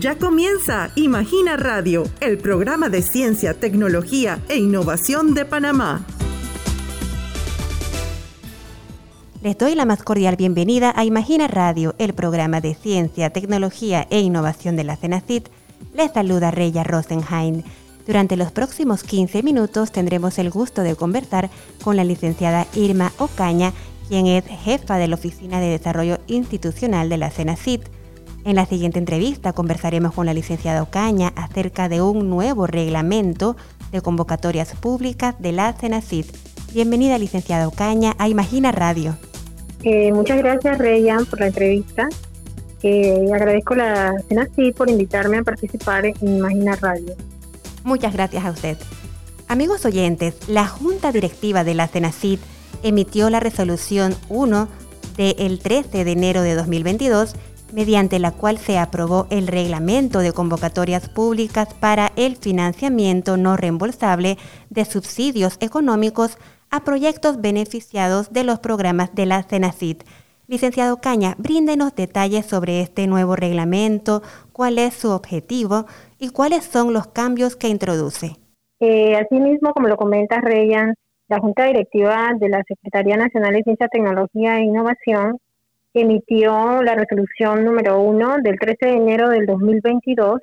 Ya comienza Imagina Radio, el programa de ciencia, tecnología e innovación de Panamá. Les doy la más cordial bienvenida a Imagina Radio, el programa de ciencia, tecnología e innovación de la CENACIT. Les saluda Reya Rosenheim. Durante los próximos 15 minutos tendremos el gusto de conversar con la licenciada Irma Ocaña, quien es jefa de la Oficina de Desarrollo Institucional de la CENACIT. En la siguiente entrevista conversaremos con la licenciada Ocaña acerca de un nuevo reglamento de convocatorias públicas de la CENACID. Bienvenida, licenciada Ocaña, a Imagina Radio. Eh, muchas gracias, Reyan, por la entrevista. Eh, agradezco a la CENACID por invitarme a participar en Imagina Radio. Muchas gracias a usted. Amigos oyentes, la Junta Directiva de la CENACID emitió la resolución 1 del 13 de enero de 2022 mediante la cual se aprobó el reglamento de convocatorias públicas para el financiamiento no reembolsable de subsidios económicos a proyectos beneficiados de los programas de la CENACIT. Licenciado Caña, bríndenos detalles sobre este nuevo reglamento, cuál es su objetivo y cuáles son los cambios que introduce. Eh, asimismo, como lo comenta Reyan, la Junta Directiva de la Secretaría Nacional de Ciencia, Tecnología e Innovación emitió la resolución número 1 del 13 de enero del 2022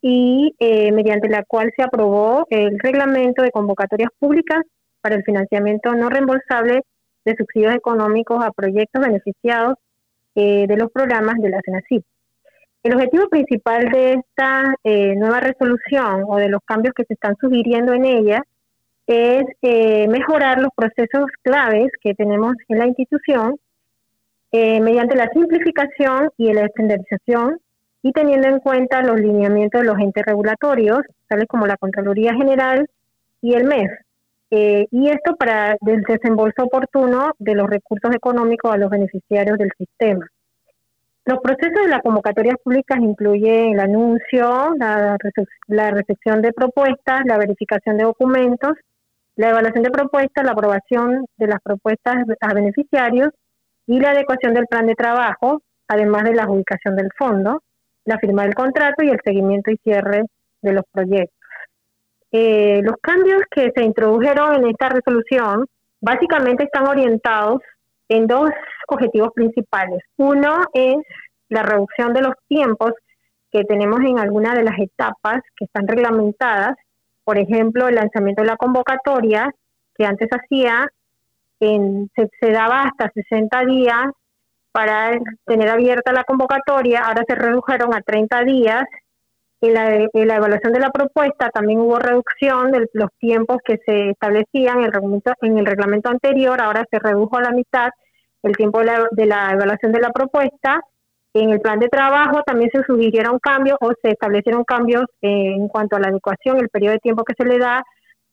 y eh, mediante la cual se aprobó el reglamento de convocatorias públicas para el financiamiento no reembolsable de subsidios económicos a proyectos beneficiados eh, de los programas de la CENACIP. El objetivo principal de esta eh, nueva resolución o de los cambios que se están sugiriendo en ella es mejorar los procesos claves que tenemos en la institución eh, mediante la simplificación y la estandarización y teniendo en cuenta los lineamientos de los entes regulatorios, tales como la Contraloría General y el MEF. Eh, y esto para el desembolso oportuno de los recursos económicos a los beneficiarios del sistema. Los procesos de las convocatorias públicas incluyen el anuncio, la, la recepción de propuestas, la verificación de documentos, la evaluación de propuestas, la aprobación de las propuestas a beneficiarios y la adecuación del plan de trabajo, además de la adjudicación del fondo, la firma del contrato y el seguimiento y cierre de los proyectos. Eh, los cambios que se introdujeron en esta resolución básicamente están orientados en dos objetivos principales. Uno es la reducción de los tiempos que tenemos en algunas de las etapas que están reglamentadas. Por ejemplo, el lanzamiento de la convocatoria, que antes hacía se, daba hasta 60 días para tener abierta la convocatoria, ahora se redujeron a 30 días. En la, la evaluación de la propuesta también hubo reducción de los tiempos que se establecían en el reglamento, en el reglamento anterior, ahora se redujo a la mitad el tiempo de la, de la evaluación de la propuesta. En el plan de trabajo también se sugirieron cambios o se establecieron cambios en cuanto a la adecuación, el periodo de tiempo que se le da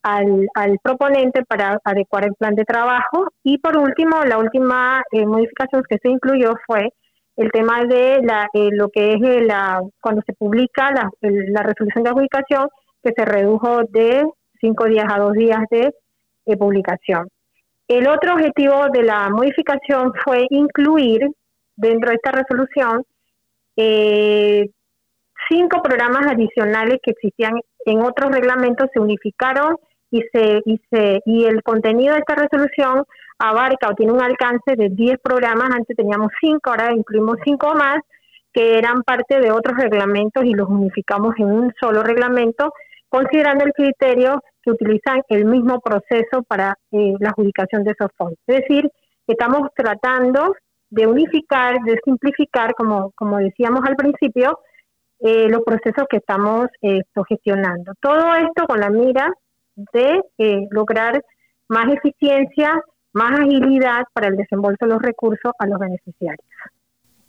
al, al, proponente para adecuar el plan de trabajo. Y por último, la última eh, modificación que se incluyó fue el tema de la, eh, lo que es eh, la, cuando se publica la, la, resolución de adjudicación, que se redujo de cinco días a dos días de publicación. El otro objetivo de la modificación fue incluir dentro de esta resolución cinco programas adicionales que existían en otros reglamentos, se unificaron y se, y se y el contenido de esta resolución abarca o tiene un alcance de 10 programas, antes teníamos 5, ahora incluimos 5 más que eran parte de otros reglamentos y los unificamos en un solo reglamento, considerando el criterio que utilizan el mismo proceso para eh, la adjudicación de esos fondos. Es decir, estamos tratando de unificar, de simplificar, como, como decíamos al principio, eh, los procesos que estamos eh, gestionando. Todo esto con la mira de eh, lograr más eficiencia, más agilidad para el desembolso de los recursos a los beneficiarios.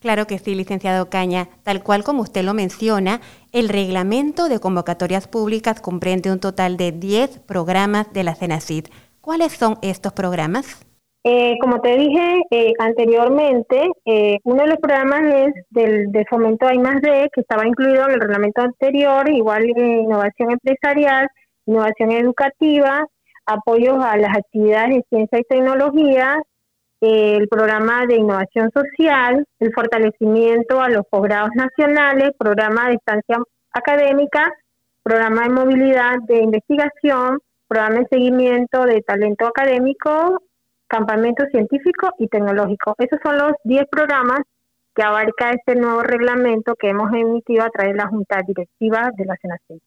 Claro que sí, licenciado Caña. Tal cual como usted lo menciona, el reglamento de convocatorias públicas comprende un total de 10 programas de la CENACID. ¿Cuáles son estos programas? Eh, como te dije eh, anteriormente, uno de los programas es del de fomento I más D, que estaba incluido en el reglamento anterior, igual innovación empresarial, innovación educativa, apoyos a las actividades de ciencia y tecnología, el programa de innovación social, el fortalecimiento a los posgrados nacionales, programa de estancia académica, programa de movilidad de investigación, programa de seguimiento de talento académico, campamento científico y tecnológico. Esos son los 10 programas que abarca este nuevo reglamento que hemos emitido a través de la Junta Directiva de la SENACET.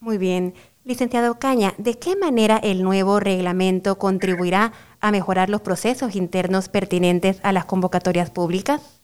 Muy bien. Licenciado Caña, ¿de qué manera el nuevo reglamento contribuirá a mejorar los procesos internos pertinentes a las convocatorias públicas?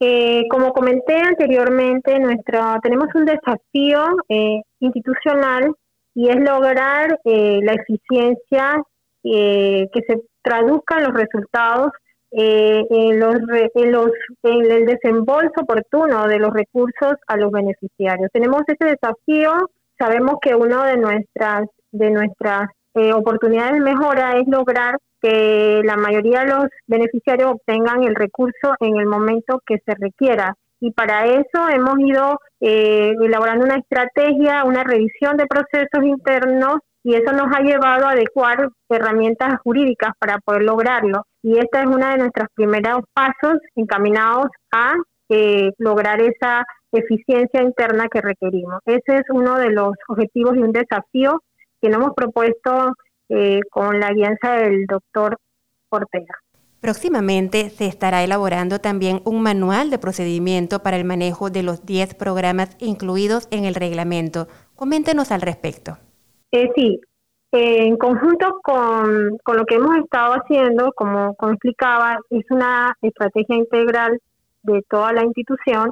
Eh, como comenté anteriormente, nuestro, tenemos un desafío eh, institucional y es lograr eh, la eficiencia que se traduzca en los resultados en, los, en, los, en el desembolso oportuno de los recursos a los beneficiarios. Tenemos ese desafío, sabemos que una de nuestras, de nuestras oportunidades de mejora es lograr que la mayoría de los beneficiarios obtengan el recurso en el momento que se requiera. Y para eso hemos ido eh, elaborando una estrategia, una revisión de procesos internos y eso nos ha llevado a adecuar herramientas jurídicas para poder lograrlo. Y esta es una de nuestros primeros pasos encaminados a eh, lograr esa eficiencia interna que requerimos. Ese es uno de los objetivos y un desafío que nos hemos propuesto eh, con la alianza del doctor Ortega. Próximamente se estará elaborando también un manual de procedimiento para el manejo de los 10 programas incluidos en el reglamento. Coméntenos al respecto. Eh, sí, en conjunto con, con, lo que hemos estado haciendo, como, como explicaba, es una estrategia integral de toda la institución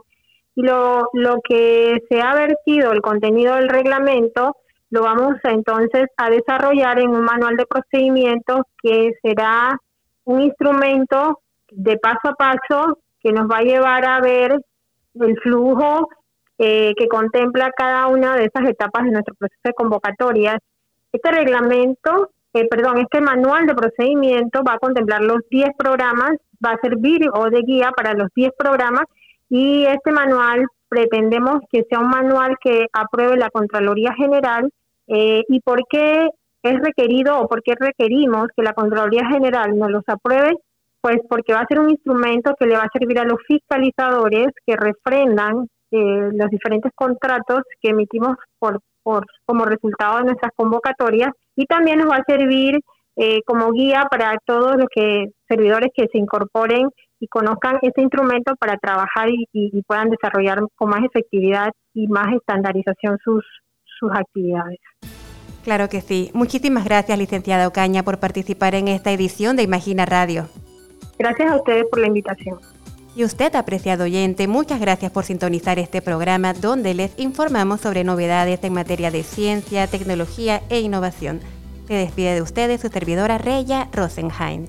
lo, lo que se ha vertido, el contenido del reglamento, lo vamos entonces a desarrollar en un manual de procedimientos que será un instrumento de paso a paso que nos va a llevar a ver el flujo eh, que contempla cada una de esas etapas de nuestro proceso de convocatoria. Este reglamento, eh, perdón, este manual de procedimiento va a contemplar los 10 programas, va a servir o de guía para los 10 programas y este manual pretendemos que sea un manual que apruebe la Contraloría General eh, y por qué es requerido o por qué requerimos que la Contraloría General nos los apruebe, pues porque va a ser un instrumento que le va a servir a los fiscalizadores que refrendan eh, los diferentes contratos que emitimos por, por, como resultado de nuestras convocatorias y también nos va a servir eh, como guía para todos los que servidores que se incorporen y conozcan este instrumento para trabajar y puedan desarrollar con más efectividad y más estandarización sus, sus actividades. Claro que sí. Muchísimas gracias, licenciada Ocaña, por participar en esta edición de Imagina Radio. Gracias a ustedes por la invitación. Y usted, apreciado oyente, muchas gracias por sintonizar este programa donde les informamos sobre novedades en materia de ciencia, tecnología e innovación. Se despide de ustedes su servidora Reya Rosenheim.